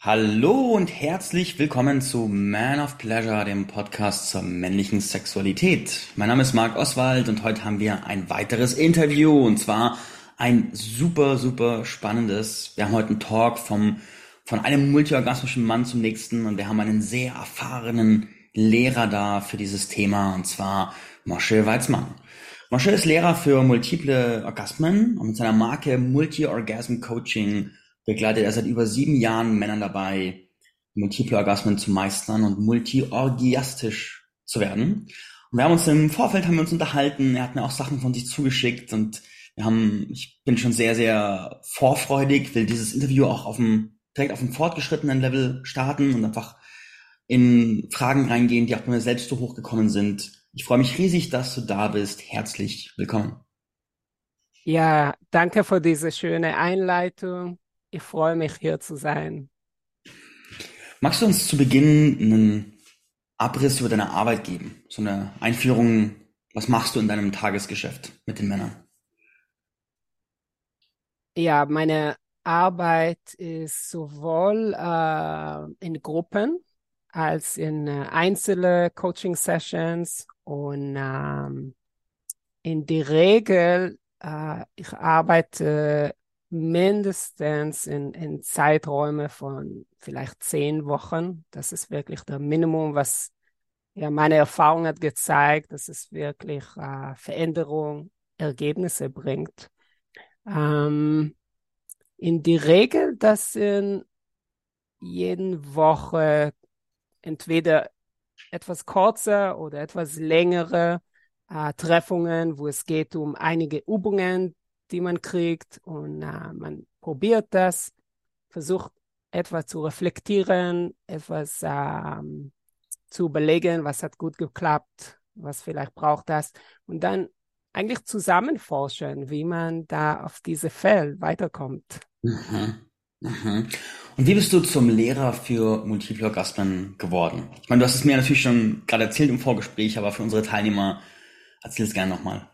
Hallo und herzlich willkommen zu Man of Pleasure, dem Podcast zur männlichen Sexualität. Mein Name ist Marc Oswald und heute haben wir ein weiteres Interview und zwar ein super, super spannendes. Wir haben heute einen Talk vom, von einem multiorgasmischen Mann zum nächsten und wir haben einen sehr erfahrenen Lehrer da für dieses Thema und zwar Moshe Weizmann. Moshe ist Lehrer für multiple Orgasmen und mit seiner Marke Multi-Orgasm Coaching begleitet er seit über sieben Jahren Männern dabei, multiple Orgasmen zu meistern und multiorgiastisch zu werden. Und wir haben uns im Vorfeld haben wir uns unterhalten, er hat mir auch Sachen von sich zugeschickt und wir haben, ich bin schon sehr, sehr vorfreudig, will dieses Interview auch auf dem, direkt auf dem fortgeschrittenen Level starten und einfach in Fragen reingehen, die auch bei mir selbst so hochgekommen sind. Ich freue mich riesig, dass du da bist. Herzlich willkommen. Ja, danke für diese schöne Einleitung. Ich freue mich, hier zu sein. Magst du uns zu Beginn einen Abriss über deine Arbeit geben? So eine Einführung, was machst du in deinem Tagesgeschäft mit den Männern? Ja, meine Arbeit ist sowohl äh, in Gruppen als in äh, einzelne Coaching-Sessions und ähm, in der Regel, äh, ich arbeite mindestens in, in Zeiträume von vielleicht zehn Wochen. Das ist wirklich der Minimum, was ja meine Erfahrung hat gezeigt, dass es wirklich äh, Veränderung, Ergebnisse bringt. Ähm, in die Regel, das sind jeden Woche entweder etwas kurzer oder etwas längere äh, Treffungen, wo es geht um einige Übungen, die man kriegt und äh, man probiert das, versucht etwas zu reflektieren, etwas ähm, zu überlegen, was hat gut geklappt, was vielleicht braucht das und dann eigentlich zusammenforschen, wie man da auf diese Feld weiterkommt. Mhm. Mhm. Und wie bist du zum Lehrer für Multiple Orgasmen geworden? Ich meine, du hast es mir natürlich schon gerade erzählt im Vorgespräch, aber für unsere Teilnehmer erzähl es gerne nochmal.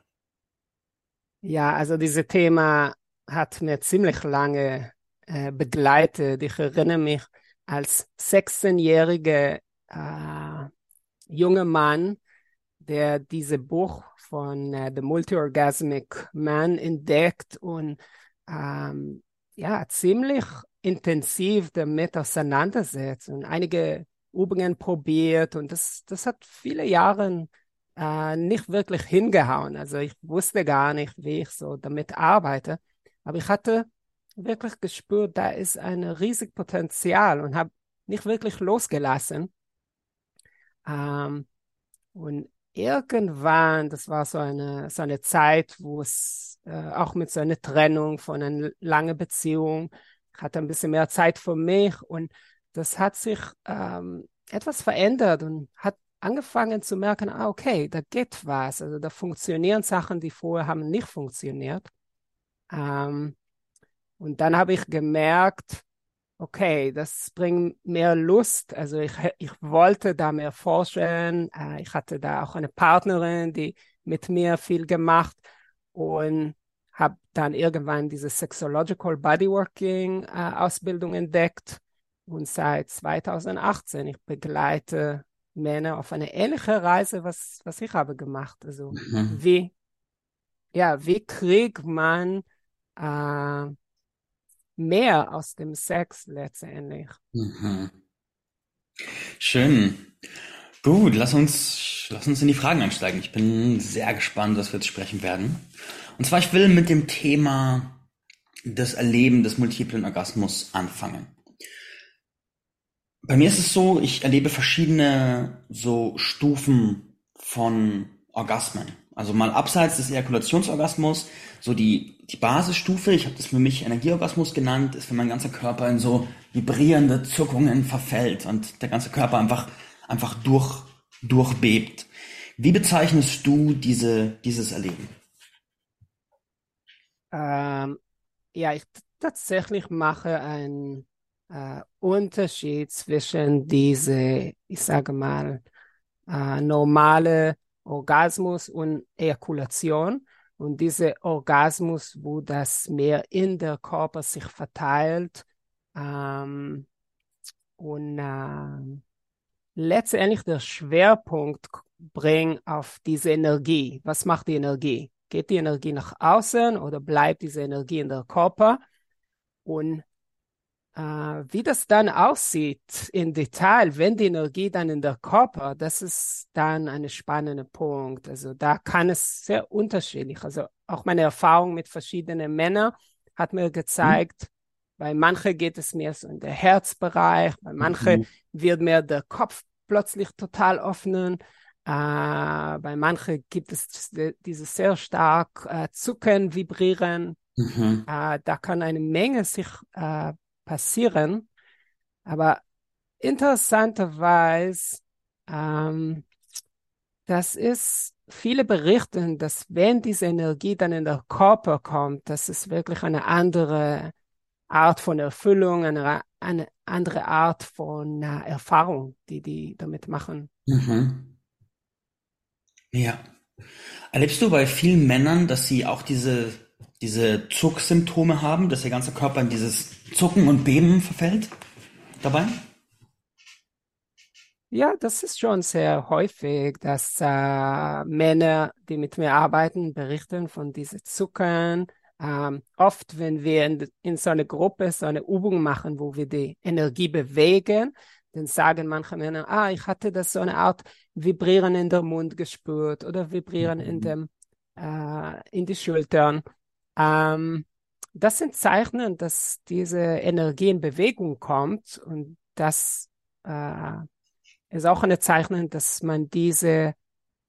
Ja, also dieses Thema hat mir ziemlich lange äh, begleitet. Ich erinnere mich als 16-jähriger äh, junger Mann, der dieses Buch von äh, The Multi-Orgasmic Man entdeckt und ähm, ja, ziemlich intensiv damit auseinandersetzt und einige Übungen probiert und das, das hat viele Jahre äh, nicht wirklich hingehauen. Also ich wusste gar nicht, wie ich so damit arbeite. Aber ich hatte wirklich gespürt, da ist ein riesiges Potenzial und habe nicht wirklich losgelassen. Ähm, und irgendwann, das war so eine, so eine Zeit, wo es äh, auch mit so einer Trennung von einer langen Beziehung, ich hatte ein bisschen mehr Zeit für mich und das hat sich ähm, etwas verändert und hat angefangen zu merken, ah, okay, da geht was. Also da funktionieren Sachen, die vorher haben nicht funktioniert. Ähm, und dann habe ich gemerkt, okay, das bringt mehr Lust. Also ich, ich wollte da mehr forschen. Äh, ich hatte da auch eine Partnerin, die mit mir viel gemacht und habe dann irgendwann diese Sexological Bodyworking äh, Ausbildung entdeckt. Und seit 2018, ich begleite Männer auf eine ähnliche Reise, was, was ich habe gemacht. Also mhm. wie, ja, wie kriegt man äh, mehr aus dem Sex letztendlich? Mhm. Schön. Gut, lass uns, lass uns in die Fragen einsteigen. Ich bin sehr gespannt, was wir jetzt sprechen werden. Und zwar, ich will mit dem Thema das Erleben des multiplen Orgasmus anfangen. Bei mir ist es so, ich erlebe verschiedene so Stufen von Orgasmen. Also mal abseits des Ejakulationsorgasmus, so die, die Basisstufe, ich habe das für mich Energieorgasmus genannt, ist, wenn mein ganzer Körper in so vibrierende Zuckungen verfällt und der ganze Körper einfach, einfach durch, durchbebt. Wie bezeichnest du diese, dieses Erleben? Ähm, ja, ich tatsächlich mache ein äh, Unterschied zwischen diese, ich sage mal, äh, normale Orgasmus und Ejakulation. Und diese Orgasmus, wo das mehr in der Körper sich verteilt, ähm, und äh, letztendlich der Schwerpunkt bringen auf diese Energie. Was macht die Energie? Geht die Energie nach außen oder bleibt diese Energie in der Körper? Und wie das dann aussieht im Detail, wenn die Energie dann in der Körper, das ist dann ein spannender Punkt. Also da kann es sehr unterschiedlich. Also auch meine Erfahrung mit verschiedenen Männern hat mir gezeigt, mhm. bei manchen geht es mehr so in den Herzbereich, bei manchen mhm. wird mehr der Kopf plötzlich total öffnen. Äh, bei manchen gibt es dieses sehr stark äh, Zucken, Vibrieren. Mhm. Äh, da kann eine Menge sich äh, passieren. Aber interessanterweise, ähm, das ist, viele berichten, dass wenn diese Energie dann in der Körper kommt, das ist wirklich eine andere Art von Erfüllung, eine, eine andere Art von uh, Erfahrung, die die damit machen. Mhm. Ja. Erlebst du bei vielen Männern, dass sie auch diese, diese Zucksymptome haben, dass der ganze Körper in dieses Zucken und Beben verfällt dabei? Ja, das ist schon sehr häufig, dass äh, Männer, die mit mir arbeiten, berichten von diesen Zuckern. Ähm, oft, wenn wir in, in, so einer Gruppe so eine Übung machen, wo wir die Energie bewegen, dann sagen manche Männer, ah, ich hatte das so eine Art Vibrieren in der Mund gespürt oder Vibrieren mhm. in dem äh, in die Schultern. Ähm, das sind Zeichen, dass diese Energie in Bewegung kommt und das äh, ist auch eine Zeichen, dass man diese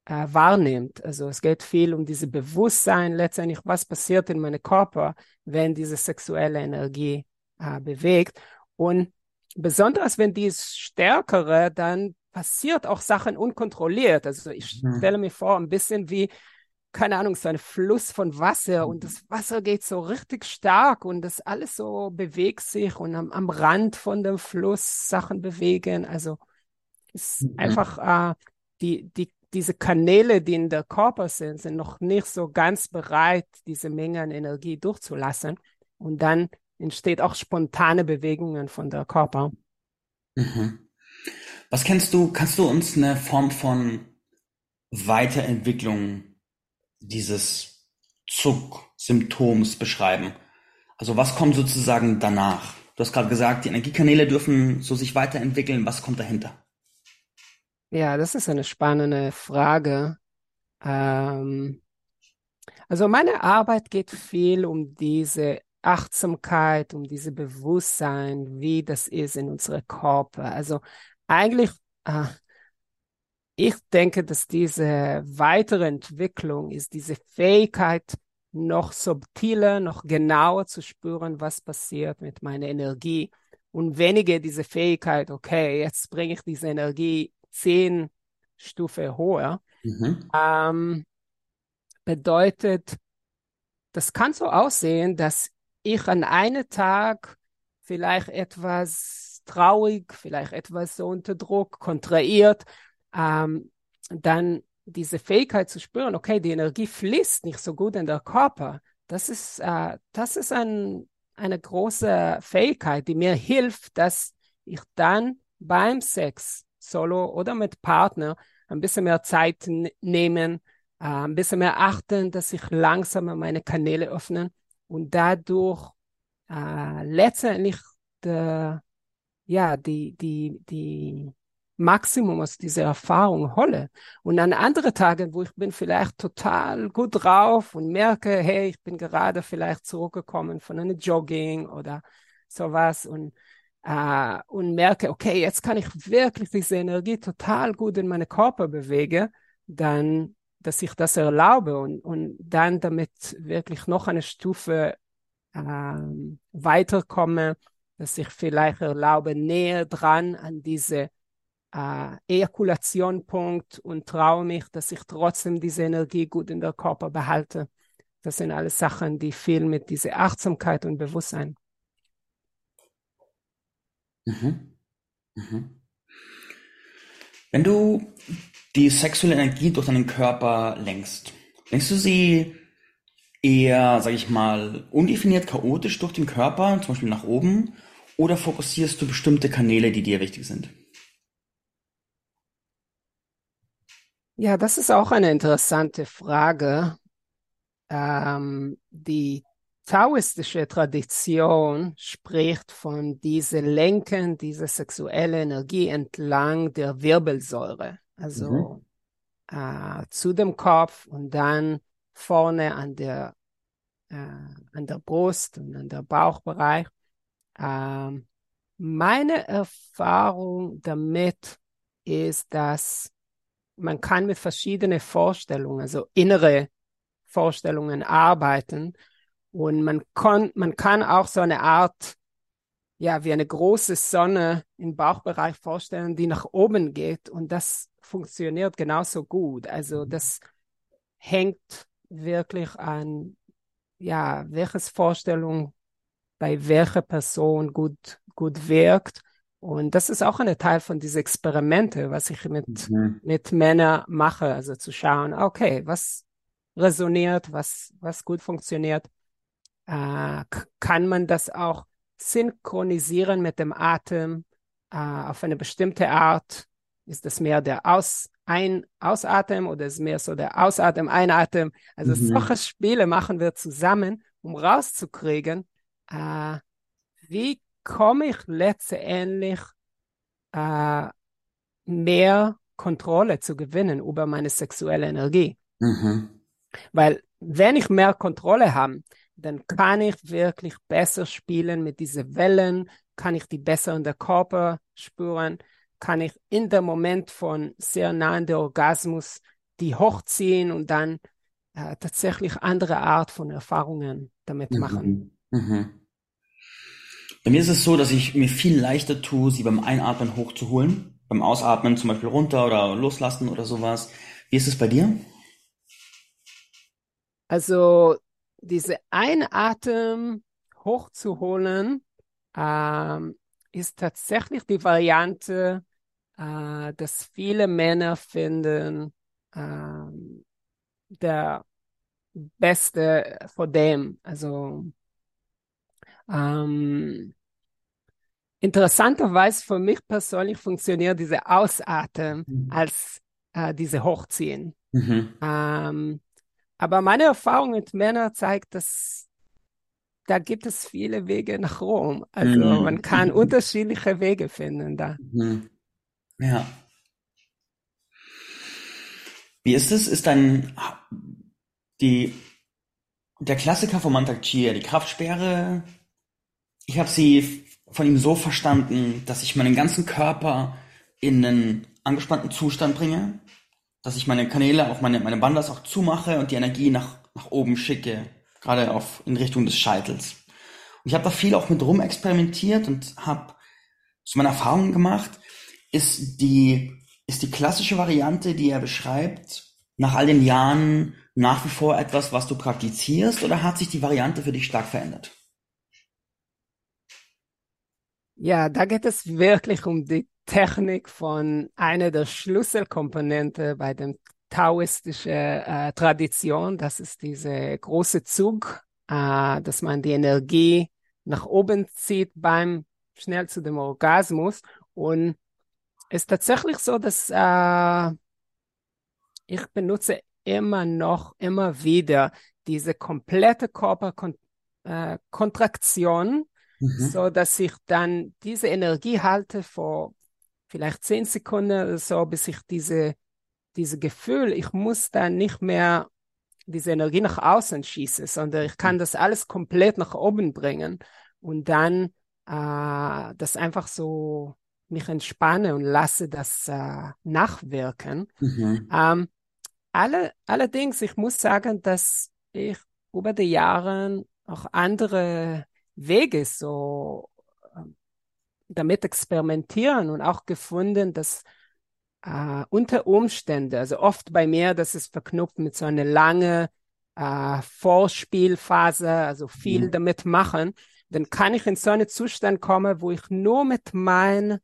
äh, wahrnimmt. Also es geht viel um diese Bewusstsein letztendlich, was passiert in meinem Körper, wenn diese sexuelle Energie äh, bewegt. Und besonders wenn die ist stärkere, dann passiert auch Sachen unkontrolliert. Also ich mhm. stelle mir vor, ein bisschen wie keine Ahnung, so ein Fluss von Wasser und das Wasser geht so richtig stark und das alles so bewegt sich und am, am Rand von dem Fluss Sachen bewegen. Also ist mhm. einfach äh, die, die, diese Kanäle, die in der Körper sind, sind noch nicht so ganz bereit, diese Menge an Energie durchzulassen. Und dann entsteht auch spontane Bewegungen von der Körper. Mhm. Was kennst du, kannst du uns eine Form von Weiterentwicklung dieses Zucksymptoms beschreiben? Also was kommt sozusagen danach? Du hast gerade gesagt, die Energiekanäle dürfen so sich weiterentwickeln. Was kommt dahinter? Ja, das ist eine spannende Frage. Ähm, also meine Arbeit geht viel um diese Achtsamkeit, um diese Bewusstsein, wie das ist in unserem Körper. Also eigentlich, äh, ich denke, dass diese weitere Entwicklung ist diese Fähigkeit, noch subtiler, noch genauer zu spüren, was passiert mit meiner Energie und weniger diese Fähigkeit, okay, jetzt bringe ich diese Energie zehn Stufe höher. Mhm. Ähm, bedeutet, das kann so aussehen, dass ich an einem Tag vielleicht etwas traurig, vielleicht etwas so unter Druck, kontrahiert, ähm, dann diese Fähigkeit zu spüren, okay, die Energie fließt nicht so gut in der Körper. Das ist, äh, das ist ein, eine große Fähigkeit, die mir hilft, dass ich dann beim Sex, solo oder mit Partner, ein bisschen mehr Zeit nehmen, äh, ein bisschen mehr achten, dass ich langsamer meine Kanäle öffne und dadurch äh, letztendlich der, ja, die, die, die Maximum aus dieser Erfahrung hole. Und an anderen Tagen, wo ich bin vielleicht total gut drauf und merke, hey, ich bin gerade vielleicht zurückgekommen von einem Jogging oder sowas und, äh, und merke, okay, jetzt kann ich wirklich diese Energie total gut in meinen Körper bewegen, dann, dass ich das erlaube und, und dann damit wirklich noch eine Stufe äh, weiterkomme, dass ich vielleicht erlaube, näher dran an diese äh, Ejakulationpunkt und traue mich, dass ich trotzdem diese Energie gut in der Körper behalte. Das sind alles Sachen, die viel mit dieser Achtsamkeit und Bewusstsein. Mhm. Mhm. Wenn du die sexuelle Energie durch deinen Körper lenkst, lenkst du sie eher, sag ich mal, undefiniert chaotisch durch den Körper, zum Beispiel nach oben, oder fokussierst du bestimmte Kanäle, die dir wichtig sind? Ja, das ist auch eine interessante Frage. Ähm, die taoistische Tradition spricht von diese Lenken, diese sexuelle Energie entlang der Wirbelsäule, also mhm. äh, zu dem Kopf und dann vorne an der, äh, an der Brust und an der Bauchbereich. Äh, meine Erfahrung damit ist, dass man kann mit verschiedenen Vorstellungen, also innere Vorstellungen arbeiten und man kann, man kann auch so eine Art, ja, wie eine große Sonne im Bauchbereich vorstellen, die nach oben geht. Und das funktioniert genauso gut. Also das hängt wirklich an, ja, welches Vorstellung bei welcher Person gut, gut wirkt. Und das ist auch ein Teil von diesen Experimente, was ich mit, mhm. mit Männern mache. Also zu schauen, okay, was resoniert, was, was gut funktioniert äh, kann man das auch synchronisieren mit dem Atem äh, auf eine bestimmte Art. Ist das mehr der Aus, ein Ausatmen oder ist mehr so der Ausatmen, Einatmen? Also mhm. solche Spiele machen wir zusammen, um rauszukriegen, äh, wie komme ich letztendlich äh, mehr Kontrolle zu gewinnen über meine sexuelle Energie. Mhm. Weil wenn ich mehr Kontrolle habe, dann kann ich wirklich besser spielen mit diesen Wellen, kann ich die besser in der Körper spüren, kann ich in dem Moment von sehr nahen der Orgasmus die hochziehen und dann äh, tatsächlich andere Art von Erfahrungen damit mhm. machen. Mhm. Bei mir ist es so, dass ich mir viel leichter tue, sie beim Einatmen hochzuholen, beim Ausatmen zum Beispiel runter oder loslassen oder sowas. Wie ist es bei dir? Also diese Einatmen hochzuholen, ähm, ist tatsächlich die Variante, äh, dass viele Männer finden, äh, der beste vor dem. Also ähm, interessanterweise für mich persönlich funktioniert diese Ausatmen mhm. als äh, diese Hochziehen. Mhm. Ähm, aber meine Erfahrung mit Männern zeigt, dass da gibt es viele Wege nach Rom. Also mhm. man kann unterschiedliche Wege finden da. Mhm. Ja. Wie ist es? Ist dann die der Klassiker von Mantak Chia, die Kraftsperre? Ich habe sie von ihm so verstanden, dass ich meinen ganzen Körper in einen angespannten Zustand bringe dass ich meine Kanäle, auch meine, meine Bandas auch zumache und die Energie nach, nach oben schicke, gerade auf, in Richtung des Scheitels. Und ich habe da viel auch mit rum experimentiert und habe zu meiner Erfahrung gemacht, ist die, ist die klassische Variante, die er beschreibt, nach all den Jahren nach wie vor etwas, was du praktizierst oder hat sich die Variante für dich stark verändert? Ja, da geht es wirklich um die Technik von einer der Schlüsselkomponenten bei dem taoistischen äh, Tradition. Das ist diese große Zug, äh, dass man die Energie nach oben zieht beim schnell zu dem Orgasmus. Und es ist tatsächlich so, dass äh, ich benutze immer noch, immer wieder diese komplette Körperkontraktion, äh, mhm. so dass ich dann diese Energie halte vor vielleicht zehn Sekunden oder so, bis ich diese, diese Gefühl, ich muss da nicht mehr diese Energie nach außen schießen, sondern ich kann das alles komplett nach oben bringen und dann äh, das einfach so mich entspanne und lasse das äh, nachwirken. Mhm. Ähm, alle, allerdings, ich muss sagen, dass ich über die Jahre auch andere Wege so damit experimentieren und auch gefunden, dass äh, unter Umständen, also oft bei mir, das ist verknüpft mit so einer langen äh, Vorspielphase, also viel mhm. damit machen, dann kann ich in so einen Zustand kommen, wo ich nur mit meiner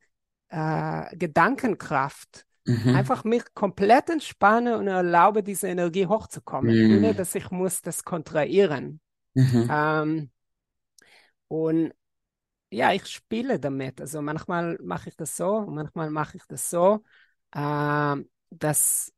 äh, Gedankenkraft mhm. einfach mich komplett entspanne und erlaube, diese Energie hochzukommen, mhm. ohne dass ich muss das kontrahieren. Mhm. Ähm, und ja, ich spiele damit. Also manchmal mache ich das so, manchmal mache ich das so. Äh, das,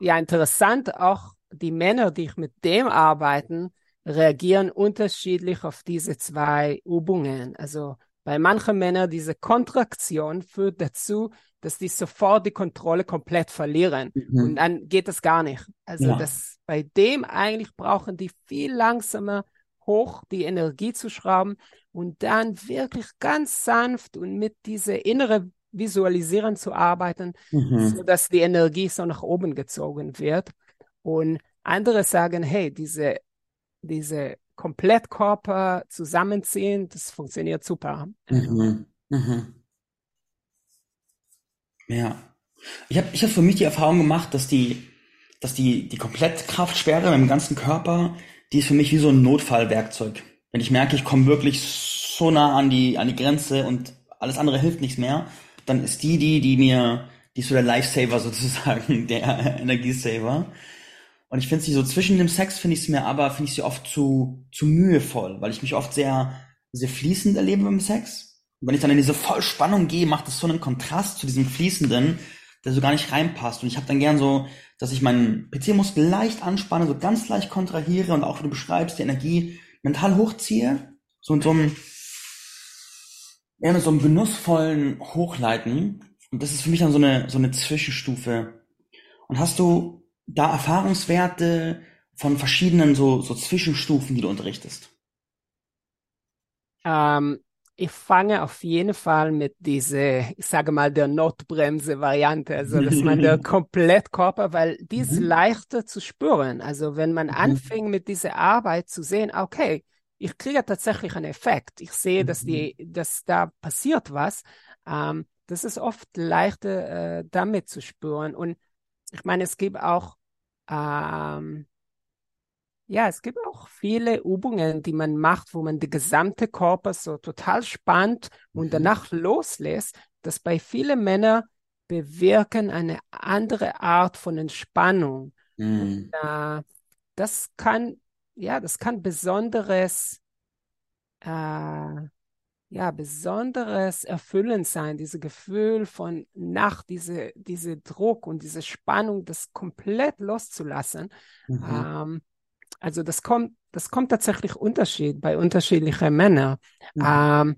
ja, interessant, auch die Männer, die ich mit dem arbeiten, reagieren unterschiedlich auf diese zwei Übungen. Also bei manchen Männern diese Kontraktion führt dazu, dass die sofort die Kontrolle komplett verlieren. Mhm. Und dann geht das gar nicht. Also ja. das, bei dem eigentlich brauchen die viel langsamer hoch die Energie zu schrauben und dann wirklich ganz sanft und mit dieser inneren Visualisieren zu arbeiten, mhm. so dass die Energie so nach oben gezogen wird. Und andere sagen, hey, diese, diese Komplettkörper zusammenziehen, das funktioniert super. Mhm. Mhm. Ja. Ich habe ich hab für mich die Erfahrung gemacht, dass die, dass die, die Komplettkraftsperre im ganzen Körper, die ist für mich wie so ein Notfallwerkzeug. Wenn ich merke, ich komme wirklich so nah an die, an die Grenze und alles andere hilft nichts mehr, dann ist die die, die mir, die ist so der Lifesaver sozusagen, der Energiesaver. Und ich finde sie so zwischen dem Sex finde ich sie mir aber, finde ich sie oft zu, zu mühevoll, weil ich mich oft sehr, sehr fließend erlebe beim Sex. Und wenn ich dann in diese Vollspannung gehe, macht das so einen Kontrast zu diesem Fließenden, der so gar nicht reinpasst. Und ich habe dann gern so, dass ich meinen PC-Muskel leicht anspanne, so ganz leicht kontrahiere und auch, wie du beschreibst, die Energie mental hochziehe. So in so einem, ja, mit so einem genussvollen Hochleiten. Und das ist für mich dann so eine, so eine Zwischenstufe. Und hast du da Erfahrungswerte von verschiedenen so, so Zwischenstufen, die du unterrichtest? Ähm, ich fange auf jeden Fall mit dieser, ich sage mal, der Notbremse-Variante, also dass man der Komplettkörper, weil die ist mhm. leichter zu spüren. Also wenn man mhm. anfängt mit dieser Arbeit zu sehen, okay, ich kriege tatsächlich einen Effekt. Ich sehe, dass die, mhm. dass da passiert was. Ähm, das ist oft leichter äh, damit zu spüren. Und ich meine, es gibt auch ähm, ja, es gibt auch viele Übungen, die man macht, wo man den gesamten Körper so total spannt und mhm. danach loslässt, das bei vielen Männern bewirken eine andere Art von Entspannung. Mhm. Und, äh, das kann, ja, das kann besonderes, äh, ja, besonderes Erfüllen sein, dieses Gefühl von Nacht, diese, diese Druck und diese Spannung, das komplett loszulassen. Mhm. Ähm, also das kommt, das kommt tatsächlich Unterschied bei unterschiedlichen Männern. Mhm. Ähm,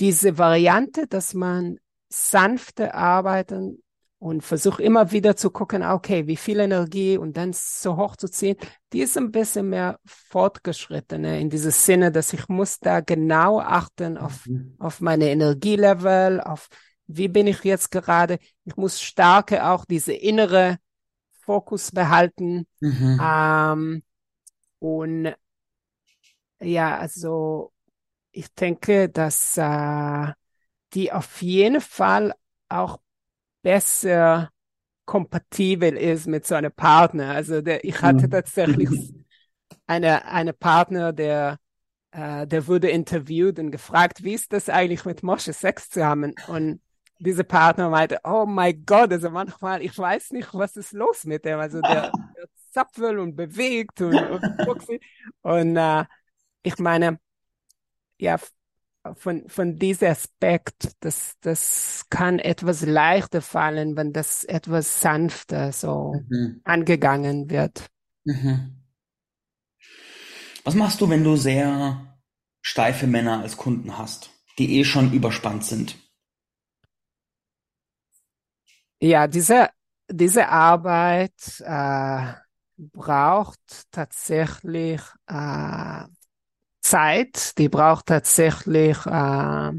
diese Variante, dass man sanfte arbeiten und versucht immer wieder zu gucken, okay, wie viel Energie und dann so hoch zu ziehen, die ist ein bisschen mehr fortgeschrittene in diesem Sinne, dass ich muss da genau achten auf, mhm. auf meine Energielevel, auf wie bin ich jetzt gerade. Ich muss starke auch diese innere Fokus behalten. Mhm. Ähm, und ja, also ich denke, dass äh, die auf jeden Fall auch besser kompatibel ist mit so einem Partner. Also der, ich hatte mhm. tatsächlich eine, eine Partner, der, äh, der wurde interviewt und gefragt, wie ist das eigentlich mit Mosche Sex zu haben? Und diese Partner meinte, oh mein Gott, also manchmal, ich weiß nicht, was ist los mit dem. Also der, der zapfelt und bewegt und, und, und äh, ich meine, ja, von, von diesem Aspekt, das, das kann etwas leichter fallen, wenn das etwas sanfter so mhm. angegangen wird. Mhm. Was machst du, wenn du sehr steife Männer als Kunden hast, die eh schon überspannt sind? Ja, diese, diese Arbeit äh, braucht tatsächlich äh, Zeit, die braucht tatsächlich äh,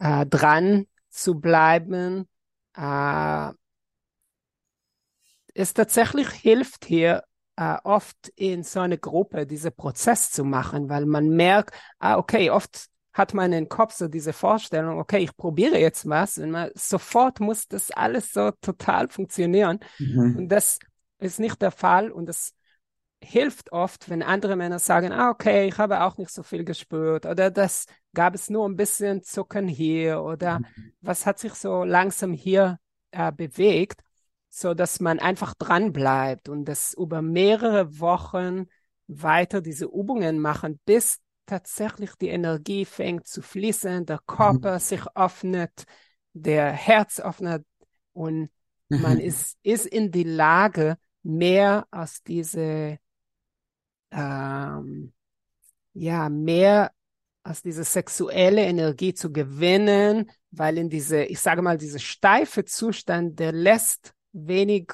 äh, dran zu bleiben. Äh, es tatsächlich hilft hier äh, oft in so einer Gruppe diesen Prozess zu machen, weil man merkt, ah, okay, oft hat man im Kopf so diese Vorstellung, okay, ich probiere jetzt was und man, sofort muss das alles so total funktionieren. Mhm. Und das ist nicht der Fall und das hilft oft, wenn andere Männer sagen, ah, okay, ich habe auch nicht so viel gespürt oder das gab es nur ein bisschen Zucken hier oder mhm. was hat sich so langsam hier äh, bewegt, so dass man einfach dran bleibt und das über mehrere Wochen weiter diese Übungen machen, bis tatsächlich die Energie fängt zu fließen, der Körper mhm. sich öffnet, der Herz öffnet und mhm. man ist, ist in die Lage, mehr aus diese, ähm, ja, mehr aus dieser sexuelle Energie zu gewinnen, weil in diese, ich sage mal, diese steife Zustand, der lässt wenig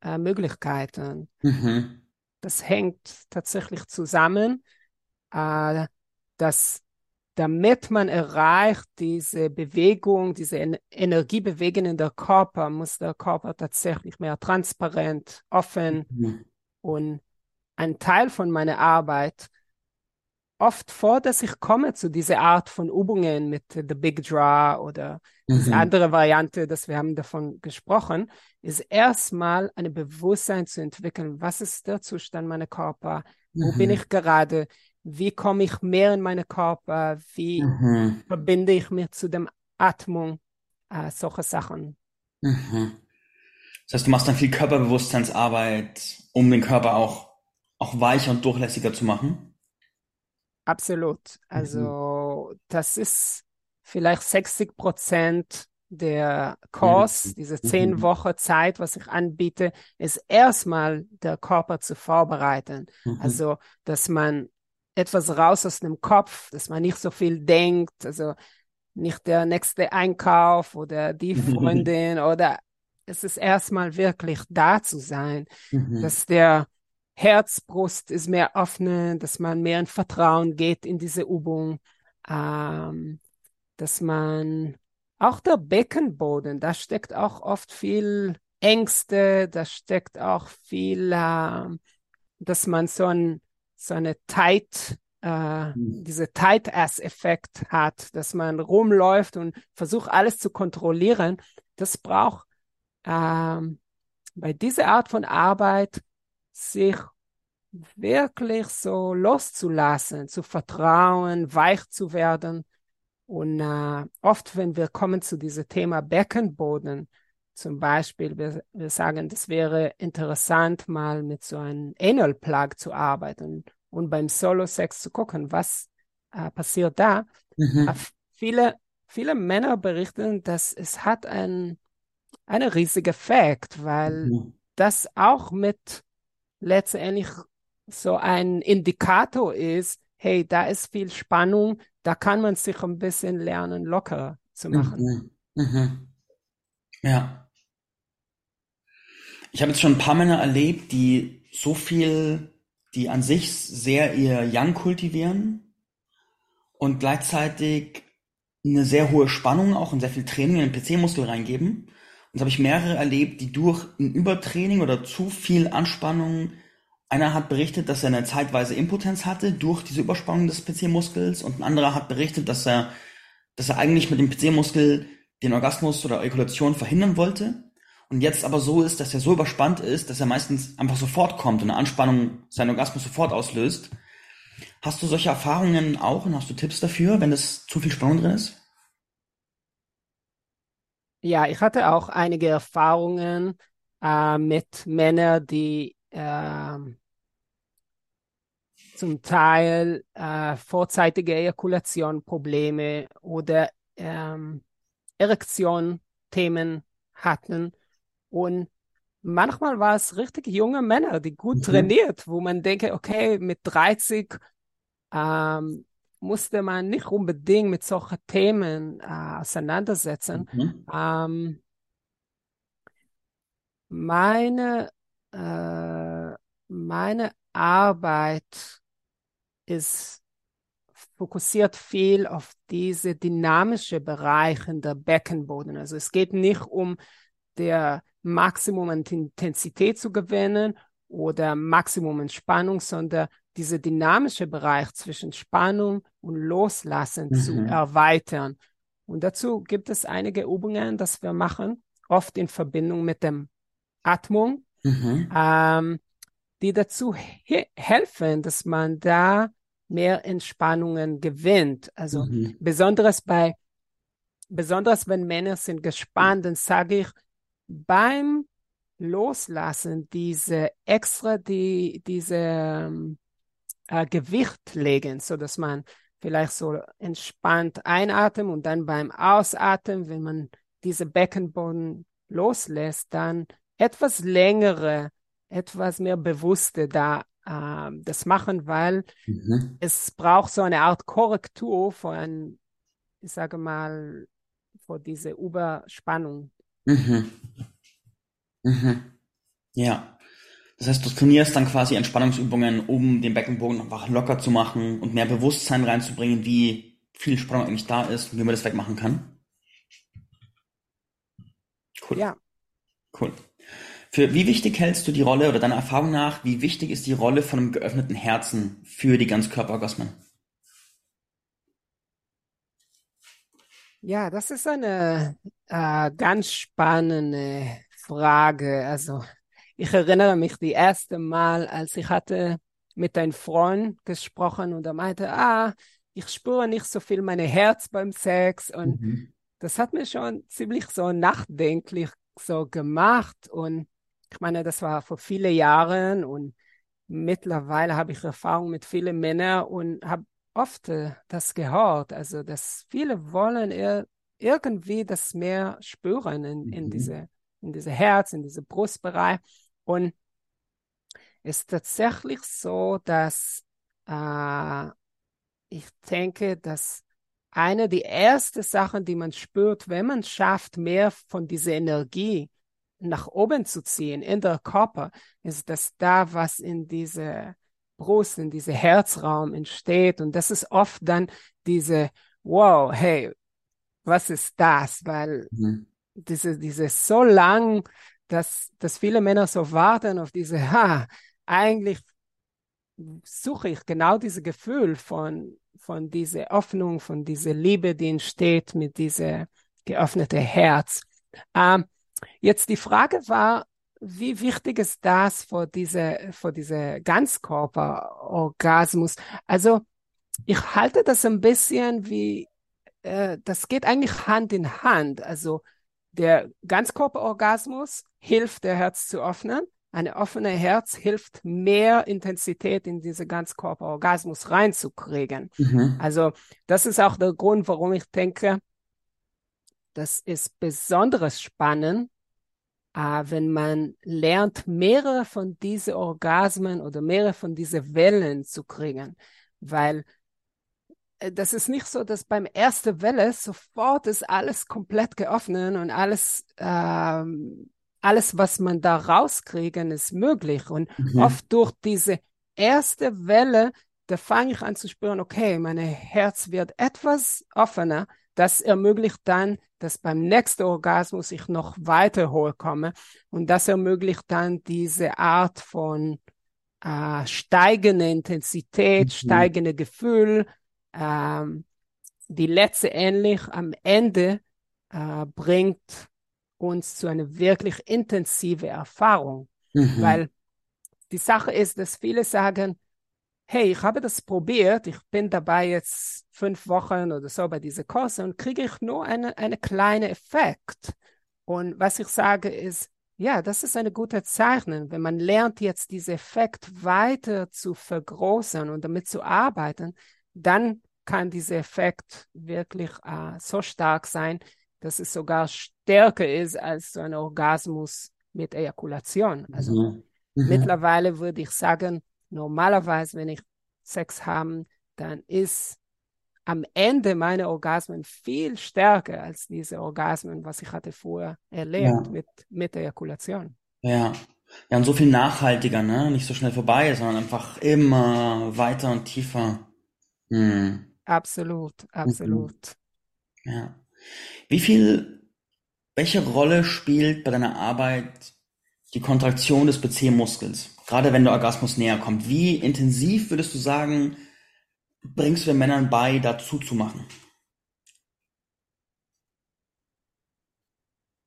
äh, Möglichkeiten. Mhm. Das hängt tatsächlich zusammen, äh, dass damit man erreicht, diese Bewegung, diese en Energiebewegung in der Körper, muss der Körper tatsächlich mehr transparent, offen mhm. und ein Teil von meiner Arbeit oft vor, dass ich komme zu dieser Art von Übungen mit The Big Draw oder mhm. diese andere Variante, dass wir haben davon gesprochen, ist erstmal ein Bewusstsein zu entwickeln. Was ist der Zustand meiner Körper? Wo mhm. bin ich gerade? Wie komme ich mehr in meinen Körper? Wie mhm. verbinde ich mich zu dem Atmung? Äh, solche Sachen. Mhm. Das heißt, du machst dann viel Körperbewusstseinsarbeit, um den Körper auch, auch weicher und durchlässiger zu machen? Absolut. Also mhm. das ist vielleicht 60 Prozent der Kurs, mhm. diese zehn mhm. Wochen Zeit, was ich anbiete, ist erstmal der Körper zu vorbereiten. Mhm. Also, dass man etwas raus aus dem Kopf, dass man nicht so viel denkt, also nicht der nächste Einkauf oder die Freundin oder es ist erstmal wirklich da zu sein, mhm. dass der Herzbrust ist mehr öffnen, dass man mehr in Vertrauen geht in diese Übung, ähm, dass man auch der Beckenboden, da steckt auch oft viel Ängste, da steckt auch viel, äh, dass man so, ein, so eine tight, äh, mhm. diese Tight-Ass-Effekt hat, dass man rumläuft und versucht alles zu kontrollieren. Das braucht äh, bei dieser Art von Arbeit sich wirklich so loszulassen, zu vertrauen, weich zu werden. Und äh, oft, wenn wir kommen zu diesem Thema Beckenboden, zum Beispiel, wir, wir sagen, das wäre interessant, mal mit so einem Anal Plug zu arbeiten und beim Solo-Sex zu gucken, was äh, passiert da. Mhm. Viele, viele Männer berichten, dass es hat ein, einen riesigen Effekt, weil mhm. das auch mit letztendlich so ein Indikator ist, hey, da ist viel Spannung, da kann man sich ein bisschen lernen, locker zu machen. Mhm. Mhm. Ja. Ich habe jetzt schon ein paar Männer erlebt, die so viel, die an sich sehr ihr Yang kultivieren und gleichzeitig eine sehr hohe Spannung auch und sehr viel Training in den PC-Muskel reingeben. Und habe ich mehrere erlebt, die durch ein Übertraining oder zu viel Anspannung einer hat berichtet, dass er eine zeitweise Impotenz hatte durch diese Überspannung des PC-Muskels und ein anderer hat berichtet, dass er, dass er eigentlich mit dem PC-Muskel den Orgasmus oder Ejakulation verhindern wollte und jetzt aber so ist, dass er so überspannt ist, dass er meistens einfach sofort kommt und eine Anspannung seinen Orgasmus sofort auslöst. Hast du solche Erfahrungen auch und hast du Tipps dafür, wenn es zu viel Spannung drin ist? Ja, ich hatte auch einige Erfahrungen äh, mit Männern, die äh, zum Teil äh, vorzeitige Ejakulationprobleme oder ähm, Erektion-Themen hatten. Und manchmal war es richtig junge Männer, die gut mhm. trainiert, wo man denke, okay, mit 30 ähm, musste man nicht unbedingt mit solchen Themen äh, auseinandersetzen. Mhm. Ähm, meine, äh, meine Arbeit ist fokussiert viel auf diese dynamische Bereiche der Beckenboden. Also es geht nicht um der Maximum an Intensität zu gewinnen oder Maximum an Spannung, sondern diese dynamische Bereich zwischen Spannung und Loslassen mhm. zu erweitern. Und dazu gibt es einige Übungen, das wir machen, oft in Verbindung mit dem Atmung. Mhm. Ähm, die dazu he helfen, dass man da mehr Entspannungen gewinnt. Also mhm. besonders bei, besonders wenn Männer sind gespannt, dann sage ich, beim Loslassen diese extra, die, diese, äh, Gewicht legen, so dass man vielleicht so entspannt einatmen und dann beim Ausatmen, wenn man diese Beckenboden loslässt, dann etwas längere, etwas mehr bewusste da äh, das machen, weil mhm. es braucht so eine Art Korrektur von, ich sage mal, vor diese Überspannung. Mhm. Mhm. Ja. Das heißt, du trainierst dann quasi Entspannungsübungen, um den Beckenboden einfach locker zu machen und mehr Bewusstsein reinzubringen, wie viel Spannung eigentlich da ist und wie man das wegmachen kann. Cool. Ja. Cool. Für wie wichtig hältst du die Rolle oder deiner Erfahrung nach, wie wichtig ist die Rolle von einem geöffneten Herzen für die Ganzkörperorgasmen? Ja, das ist eine äh, ganz spannende Frage. Also ich erinnere mich die erste Mal, als ich hatte mit einem Freund gesprochen und er meinte, ah, ich spüre nicht so viel mein Herz beim Sex und mhm. das hat mir schon ziemlich so nachdenklich so gemacht und ich meine, das war vor vielen Jahren und mittlerweile habe ich Erfahrung mit vielen Männern und habe oft äh, das gehört, also dass viele wollen ir irgendwie das mehr spüren in, in, mhm. diese, in diese Herz, in diese Brustbereich. Und es ist tatsächlich so, dass äh, ich denke, dass eine der ersten Sachen, die man spürt, wenn man schafft, mehr von dieser Energie nach oben zu ziehen in der Körper, ist, dass da was in diese Brust, in diese Herzraum entsteht. Und das ist oft dann diese, wow, hey, was ist das? Weil mhm. diese, diese so lang, dass, dass viele Männer so warten auf diese, ha, eigentlich suche ich genau dieses Gefühl von, von dieser Öffnung, von dieser Liebe, die entsteht mit diesem geöffneten Herz. Ähm, Jetzt die Frage war, wie wichtig ist das für diese, für diese Ganzkörperorgasmus? Also, ich halte das ein bisschen wie, äh, das geht eigentlich Hand in Hand. Also, der Ganzkörperorgasmus hilft, der Herz zu öffnen. Ein offenes Herz hilft, mehr Intensität in diese Ganzkörperorgasmus reinzukriegen. Mhm. Also, das ist auch der Grund, warum ich denke, das ist besonders spannend, äh, wenn man lernt, mehrere von diesen Orgasmen oder mehrere von diesen Wellen zu kriegen. Weil äh, das ist nicht so, dass beim ersten Welle sofort ist alles komplett geöffnet und alles, ähm, alles, was man da rauskriegen, ist möglich. Und mhm. oft durch diese erste Welle, da fange ich an zu spüren, okay, mein Herz wird etwas offener. Das ermöglicht dann dass beim nächsten Orgasmus ich noch weiter hochkomme. Und das ermöglicht dann diese Art von äh, steigende Intensität, mhm. steigende Gefühl, ähm, die letztendlich am Ende äh, bringt uns zu einer wirklich intensive Erfahrung. Mhm. Weil die Sache ist, dass viele sagen, hey, ich habe das probiert, ich bin dabei jetzt fünf Wochen oder so bei dieser Kurse und kriege ich nur einen eine kleine Effekt. Und was ich sage ist, ja, das ist eine gute Zeichnung. Wenn man lernt, jetzt diesen Effekt weiter zu vergrößern und damit zu arbeiten, dann kann dieser Effekt wirklich äh, so stark sein, dass es sogar stärker ist als so ein Orgasmus mit Ejakulation. Also mhm. Mhm. mittlerweile würde ich sagen, normalerweise, wenn ich Sex habe, dann ist am Ende meine Orgasmen viel stärker als diese Orgasmen, was ich hatte vorher erlebt ja. mit, mit der Ejakulation. Ja. Ja, und so viel nachhaltiger, ne? Nicht so schnell vorbei, sondern einfach immer weiter und tiefer. Hm. Absolut, absolut. Ja. Wie viel, welche Rolle spielt bei deiner Arbeit die Kontraktion des BC-Muskels? Gerade wenn der Orgasmus näher kommt, wie intensiv würdest du sagen, bringst du den Männern bei, dazu zu machen?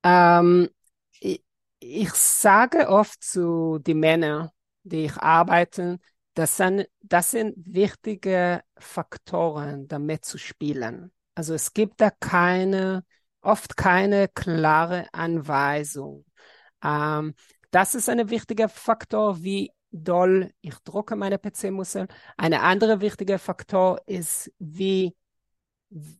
Ähm, ich, ich, sage oft zu den Männern, die ich arbeite, das sind, das sind wichtige Faktoren, damit zu spielen. Also es gibt da keine, oft keine klare Anweisung. Ähm, das ist ein wichtiger Faktor, wie, doll ich drucke meine PC-Muskeln. Ein anderer wichtiger Faktor ist, wie,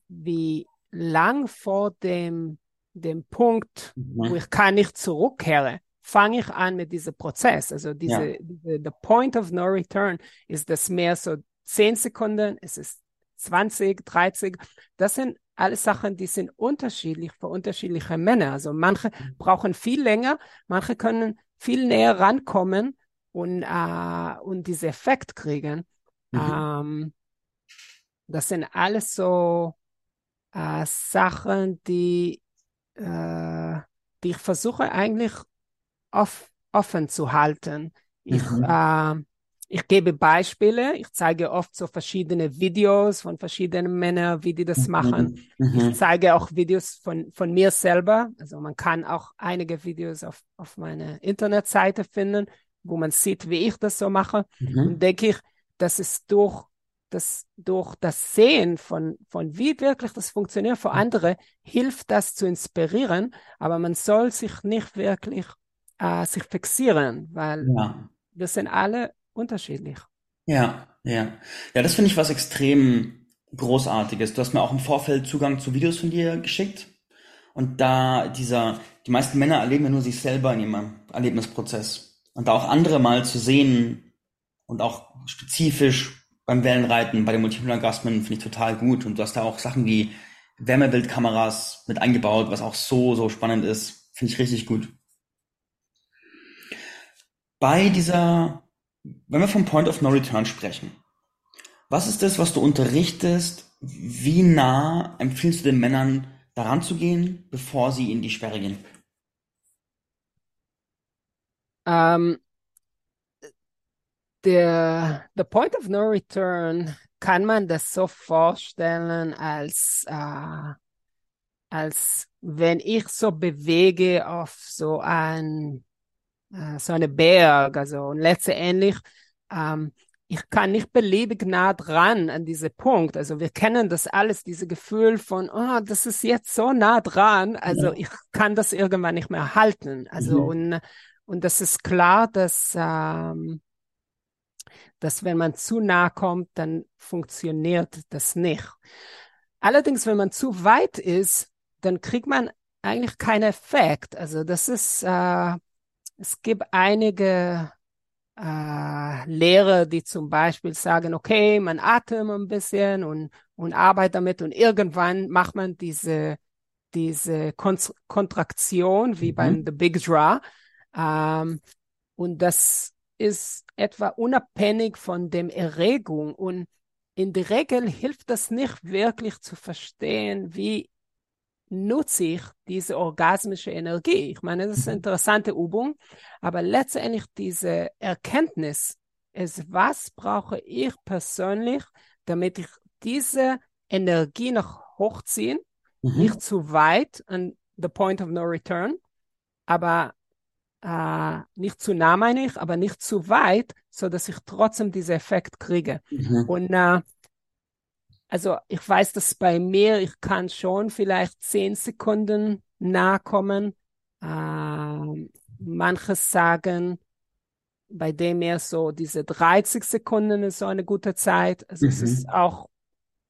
wie lang vor dem, dem Punkt, mhm. wo ich kann nicht zurückkehren, fange ich an mit diesem Prozess. Also diese, ja. diese the point of no return ist das mehr so 10 Sekunden, es ist 20, 30. Das sind alles Sachen, die sind unterschiedlich für unterschiedliche Männer. Also manche brauchen viel länger, manche können viel näher rankommen und, äh, und diesen Effekt kriegen. Mhm. Ähm, das sind alles so äh, Sachen, die, äh, die ich versuche eigentlich off, offen zu halten. Ich, mhm. Ich gebe Beispiele, ich zeige oft so verschiedene Videos von verschiedenen Männern, wie die das mhm. machen. Mhm. Ich zeige auch Videos von, von mir selber. Also man kann auch einige Videos auf, auf meiner Internetseite finden, wo man sieht, wie ich das so mache. Mhm. Und denke ich, dass es durch das, durch das Sehen von, von wie wirklich das funktioniert für andere, hilft das zu inspirieren, aber man soll sich nicht wirklich äh, sich fixieren, weil ja. wir sind alle unterschiedlich. Ja, ja. Ja, das finde ich was extrem Großartiges. Du hast mir auch im Vorfeld Zugang zu Videos von dir geschickt. Und da dieser, die meisten Männer erleben ja nur sich selber in ihrem Erlebnisprozess. Und da auch andere mal zu sehen und auch spezifisch beim Wellenreiten, bei den Multiple Orgasmen finde ich total gut. Und du hast da auch Sachen wie Wärmebildkameras mit eingebaut, was auch so, so spannend ist. Finde ich richtig gut. Bei dieser wenn wir vom Point of No Return sprechen, was ist das, was du unterrichtest? Wie nah empfiehlst du den Männern daran zu gehen, bevor sie in die Sperre gehen? Um, der the Point of No Return kann man das so vorstellen, als äh, als wenn ich so bewege auf so ein äh, so eine Berg. Also und letztendlich, ähm, ich kann nicht beliebig nah dran an diese Punkt. Also wir kennen das alles, diese Gefühl von, oh, das ist jetzt so nah dran. Also ja. ich kann das irgendwann nicht mehr halten. Also mhm. und und das ist klar, dass ähm, dass wenn man zu nah kommt, dann funktioniert das nicht. Allerdings, wenn man zu weit ist, dann kriegt man eigentlich keinen Effekt. Also das ist äh, es gibt einige äh, Lehrer, die zum Beispiel sagen, okay, man atmet ein bisschen und, und arbeitet damit und irgendwann macht man diese, diese Kon Kontraktion wie mhm. beim The Big Draw. Ähm, und das ist etwa unabhängig von dem Erregung und in der Regel hilft das nicht wirklich zu verstehen, wie nutze ich diese orgasmische Energie. Ich meine, das ist eine mhm. interessante Übung, aber letztendlich diese Erkenntnis ist, was brauche ich persönlich, damit ich diese Energie noch hochziehen, mhm. nicht zu weit an the point of no return, aber äh, nicht zu nah meine ich, aber nicht zu weit, so dass ich trotzdem diesen Effekt kriege. Mhm. Und äh, also ich weiß, dass bei mir, ich kann schon vielleicht zehn Sekunden nahe kommen. Äh, manche sagen, bei dem mehr so diese 30 Sekunden ist so eine gute Zeit. Also mhm. es ist auch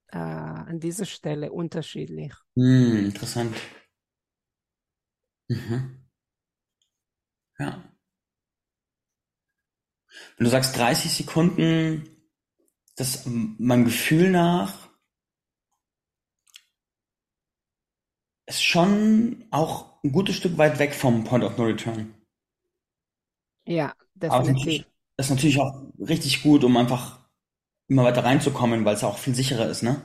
äh, an dieser Stelle unterschiedlich. Mhm, interessant. Mhm. Ja. Wenn du sagst 30 Sekunden, das meinem Gefühl nach ist schon auch ein gutes Stück weit weg vom Point of No Return. Ja, definitiv. Das ist natürlich auch richtig gut, um einfach immer weiter reinzukommen, weil es auch viel sicherer ist, ne?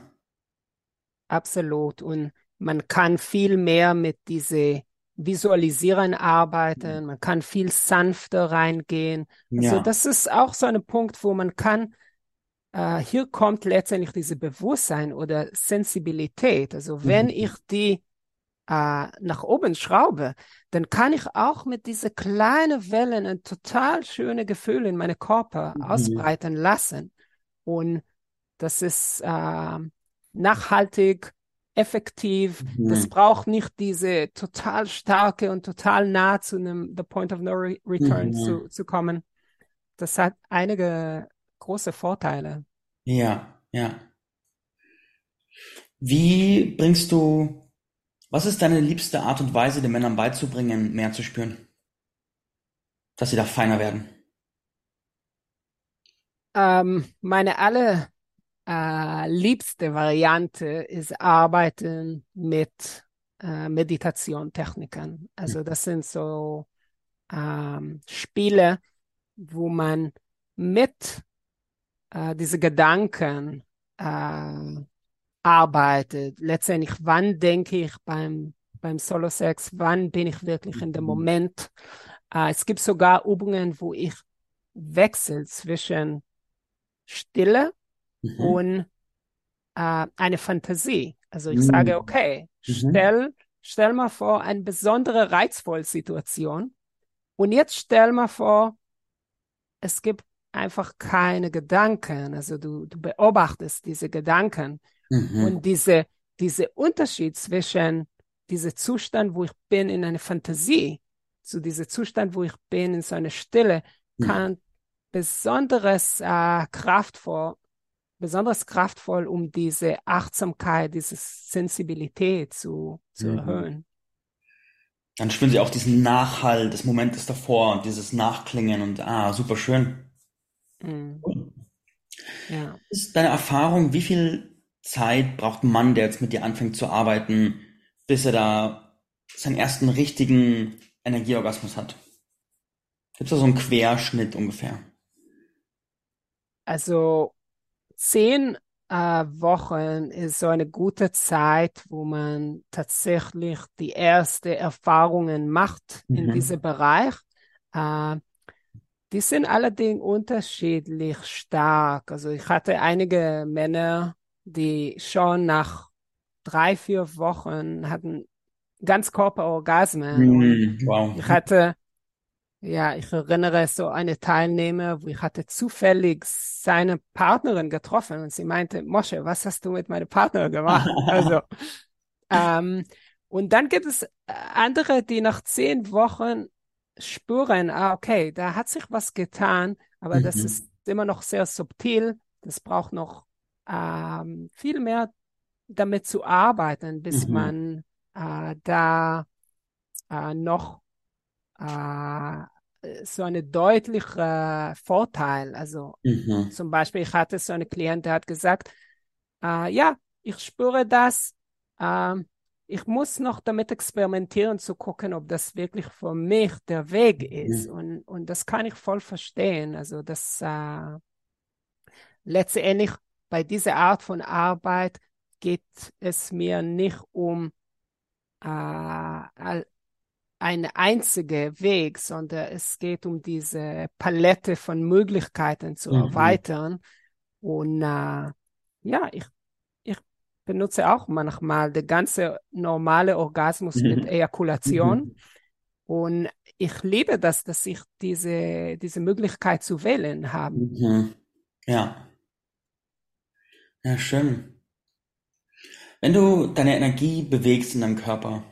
Absolut. Und man kann viel mehr mit diese Visualisieren arbeiten, man kann viel sanfter reingehen. Also ja. das ist auch so ein Punkt, wo man kann, äh, hier kommt letztendlich diese Bewusstsein oder Sensibilität. Also wenn mhm. ich die äh, nach oben schraube, dann kann ich auch mit diese kleinen Wellen ein total schöne Gefühl in meinem Körper mhm. ausbreiten lassen. Und das ist äh, nachhaltig, effektiv. Mhm. Das braucht nicht diese total starke und total nah zu einem The Point of No Return mhm. zu, zu kommen. das hat einige große Vorteile. Ja, ja. Wie bringst du, was ist deine liebste Art und Weise, den Männern beizubringen, mehr zu spüren? Dass sie da feiner werden? Ähm, meine alle äh, liebste Variante ist Arbeiten mit äh, Meditationtechniken. Also das sind so ähm, Spiele, wo man mit äh, diese Gedanken äh, arbeitet. Letztendlich, wann denke ich beim, beim Solo-Sex, wann bin ich wirklich in dem mhm. Moment. Äh, es gibt sogar Übungen, wo ich wechsle zwischen Stille mhm. und äh, eine Fantasie. Also ich mhm. sage, okay, mhm. stell, stell mal vor eine besondere reizvolle Situation und jetzt stell mal vor, es gibt einfach keine Gedanken. Also du, du beobachtest diese Gedanken mhm. und diese, diese Unterschied zwischen diesem Zustand, wo ich bin in einer Fantasie, zu diesem Zustand, wo ich bin in so einer Stille, mhm. kann besonderes äh, kraftvoll, besonders kraftvoll, um diese Achtsamkeit, diese Sensibilität zu, zu mhm. erhöhen. Dann spüren sie auch diesen Nachhall des Momentes davor und dieses Nachklingen und ah, super schön. Mhm. Ja. Ist deine Erfahrung, wie viel Zeit braucht ein Mann, der jetzt mit dir anfängt zu arbeiten, bis er da seinen ersten richtigen Energieorgasmus hat? Gibt es da so einen Querschnitt ungefähr? Also zehn äh, Wochen ist so eine gute Zeit, wo man tatsächlich die ersten Erfahrungen macht mhm. in diesem Bereich. Äh, die sind allerdings unterschiedlich stark. Also ich hatte einige Männer, die schon nach drei, vier Wochen hatten ganz Körperorgasmen. Mm, wow. Ich hatte ja, ich erinnere so eine Teilnehmer, wo ich hatte zufällig seine Partnerin getroffen und sie meinte, Mosche, was hast du mit meiner Partnerin gemacht? also, ähm, und dann gibt es andere, die nach zehn Wochen spüren, ah, okay, da hat sich was getan, aber mhm. das ist immer noch sehr subtil. Das braucht noch ähm, viel mehr damit zu arbeiten, bis mhm. man äh, da äh, noch äh, so eine deutliche Vorteil. Also mhm. zum Beispiel, ich hatte so eine Klientin, der hat gesagt, äh, ja, ich spüre das. Äh, ich muss noch damit experimentieren, zu gucken, ob das wirklich für mich der Weg ist. Mhm. Und, und das kann ich voll verstehen. Also das äh, letztendlich bei dieser Art von Arbeit geht es mir nicht um äh, ein einziger Weg, sondern es geht um diese Palette von Möglichkeiten zu mhm. erweitern. Und äh, ja, ich, ich benutze auch manchmal den ganze normale Orgasmus mhm. mit Ejakulation. Mhm. Und ich liebe das, dass ich diese, diese Möglichkeit zu wählen habe. Mhm. Ja. Ja, schön. Wenn du deine Energie bewegst in deinem Körper,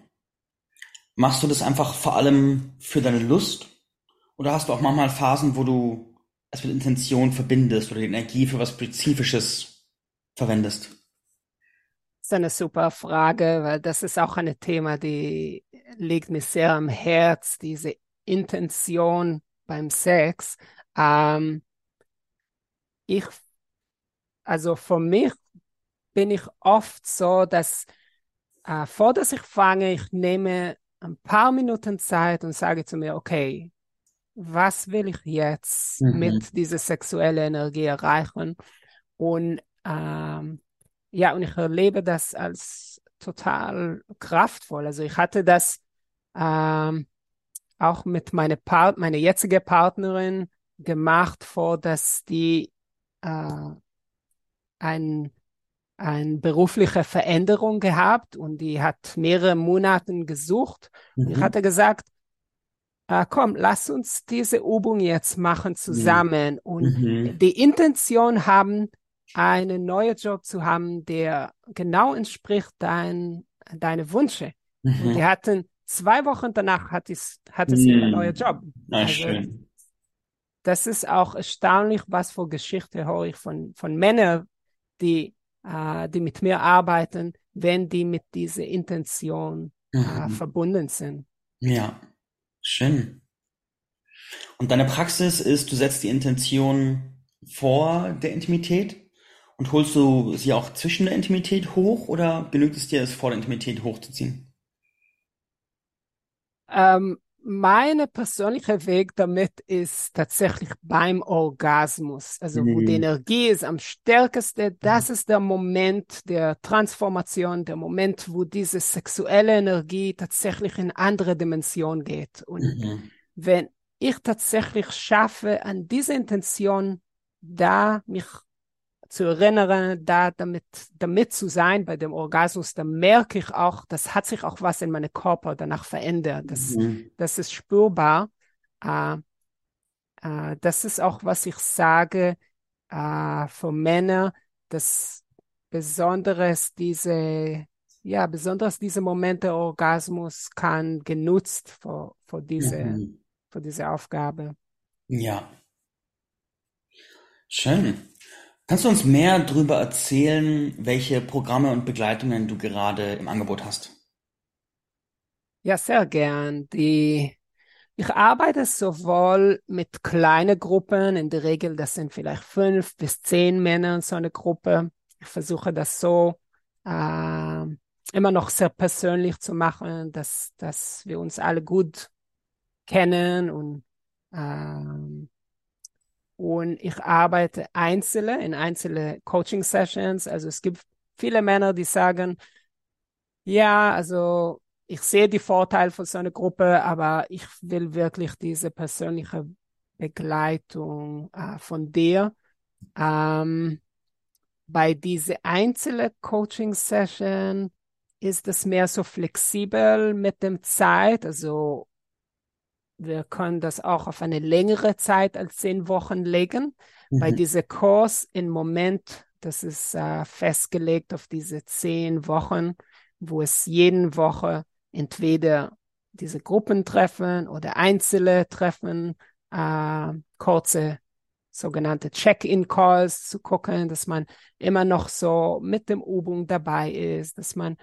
Machst du das einfach vor allem für deine Lust? Oder hast du auch manchmal Phasen, wo du es mit Intention verbindest oder die Energie für was Spezifisches verwendest? Das ist eine super Frage, weil das ist auch ein Thema, die liegt mir sehr am Herz, diese Intention beim Sex. Ähm, ich, also für mich bin ich oft so, dass äh, vor dass ich fange, ich nehme ein paar Minuten Zeit und sage zu mir, okay, was will ich jetzt mhm. mit dieser sexuellen Energie erreichen? Und ähm, ja, und ich erlebe das als total kraftvoll. Also ich hatte das ähm, auch mit meiner Part meine jetzige Partnerin gemacht, vor dass die äh, ein eine berufliche Veränderung gehabt und die hat mehrere Monate gesucht. Mhm. Ich hatte gesagt, äh, komm, lass uns diese Übung jetzt machen zusammen mhm. und mhm. die Intention haben, einen neuen Job zu haben, der genau entspricht dein, deine Wünsche. Und die mhm. hatten zwei Wochen danach hat es, hatte sie einen mhm. neuen Job. Ah, also, schön. das ist auch erstaunlich, was für Geschichte höre ich von, von Männern, die, äh, die mit mir arbeiten, wenn die mit dieser Intention äh, mhm. verbunden sind. Ja, schön. Und deine Praxis ist, du setzt die Intention vor der Intimität und holst du sie auch zwischen der Intimität hoch oder genügt es dir, es vor der Intimität hochzuziehen? Ähm, meine persönliche Weg damit ist tatsächlich beim Orgasmus, also wo die mhm. Energie ist am stärksten, das ist der Moment der Transformation, der Moment, wo diese sexuelle Energie tatsächlich in andere Dimension geht. Und mhm. wenn ich tatsächlich schaffe, an diese Intention da mich zu erinnern, da damit, damit zu sein bei dem Orgasmus, da merke ich auch, das hat sich auch was in meinem Körper danach verändert. Das, mhm. das ist spürbar. Äh, äh, das ist auch, was ich sage äh, für Männer, dass besonderes diese, ja, besonders diese Momente Orgasmus kann genutzt für, für diese, mhm. für diese Aufgabe. Ja. Schön. Kannst du uns mehr darüber erzählen, welche Programme und Begleitungen du gerade im Angebot hast? Ja, sehr gern. Die, ich arbeite sowohl mit kleinen Gruppen, in der Regel das sind vielleicht fünf bis zehn Männer in so einer Gruppe. Ich versuche das so äh, immer noch sehr persönlich zu machen, dass, dass wir uns alle gut kennen und äh, und ich arbeite einzelne in einzelne Coaching Sessions. Also es gibt viele Männer, die sagen, ja, also ich sehe die Vorteile von so einer Gruppe, aber ich will wirklich diese persönliche Begleitung äh, von dir. Ähm, bei diese einzelne Coaching Session ist es mehr so flexibel mit dem Zeit. Also wir können das auch auf eine längere Zeit als zehn Wochen legen. Mhm. Bei diesem Kurs im Moment, das ist äh, festgelegt auf diese zehn Wochen, wo es jeden Woche entweder diese Gruppentreffen oder einzelne Treffen, äh, kurze sogenannte Check-in-Calls zu gucken, dass man immer noch so mit dem Übung dabei ist, dass man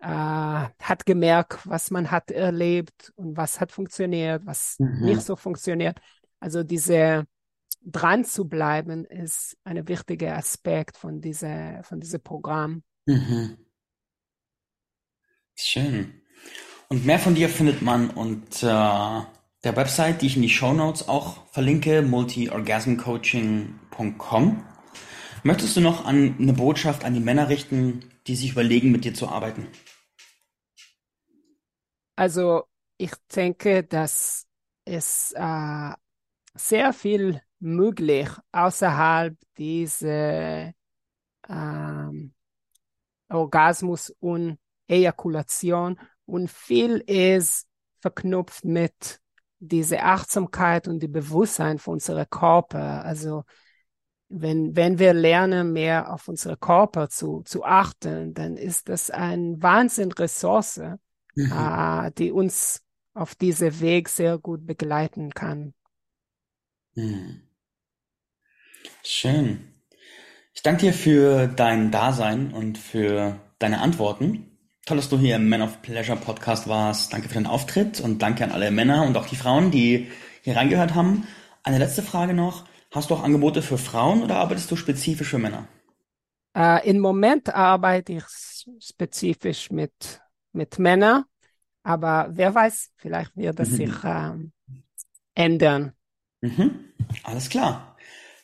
äh, hat gemerkt, was man hat erlebt und was hat funktioniert, was mhm. nicht so funktioniert. Also diese dran zu bleiben ist ein wichtiger Aspekt von dieser von diesem Programm. Mhm. Schön. Und mehr von dir findet man unter der Website, die ich in die Show Notes auch verlinke, multiorgasmcoaching.com. Möchtest du noch an eine Botschaft an die Männer richten, die sich überlegen, mit dir zu arbeiten? Also ich denke, dass es äh, sehr viel möglich außerhalb dieser ähm, Orgasmus und Ejakulation und viel ist verknüpft mit dieser Achtsamkeit und die Bewusstsein für unsere Körper. Also wenn, wenn wir lernen, mehr auf unsere Körper zu, zu achten, dann ist das ein Wahnsinn Ressource, mhm. äh, die uns auf diesem Weg sehr gut begleiten kann. Mhm. Schön. Ich danke dir für dein Dasein und für deine Antworten. Toll, dass du hier im Man of Pleasure Podcast warst. Danke für deinen Auftritt und danke an alle Männer und auch die Frauen, die hier reingehört haben. Eine letzte Frage noch. Hast du auch Angebote für Frauen oder arbeitest du spezifisch für Männer? Äh, Im Moment arbeite ich spezifisch mit mit Männern. Aber wer weiß, vielleicht wird das mhm. sich ähm, ändern. Mhm. Alles klar.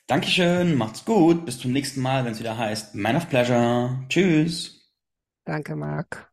Dankeschön, macht's gut. Bis zum nächsten Mal, wenn es wieder heißt Man of Pleasure. Tschüss. Danke, Marc.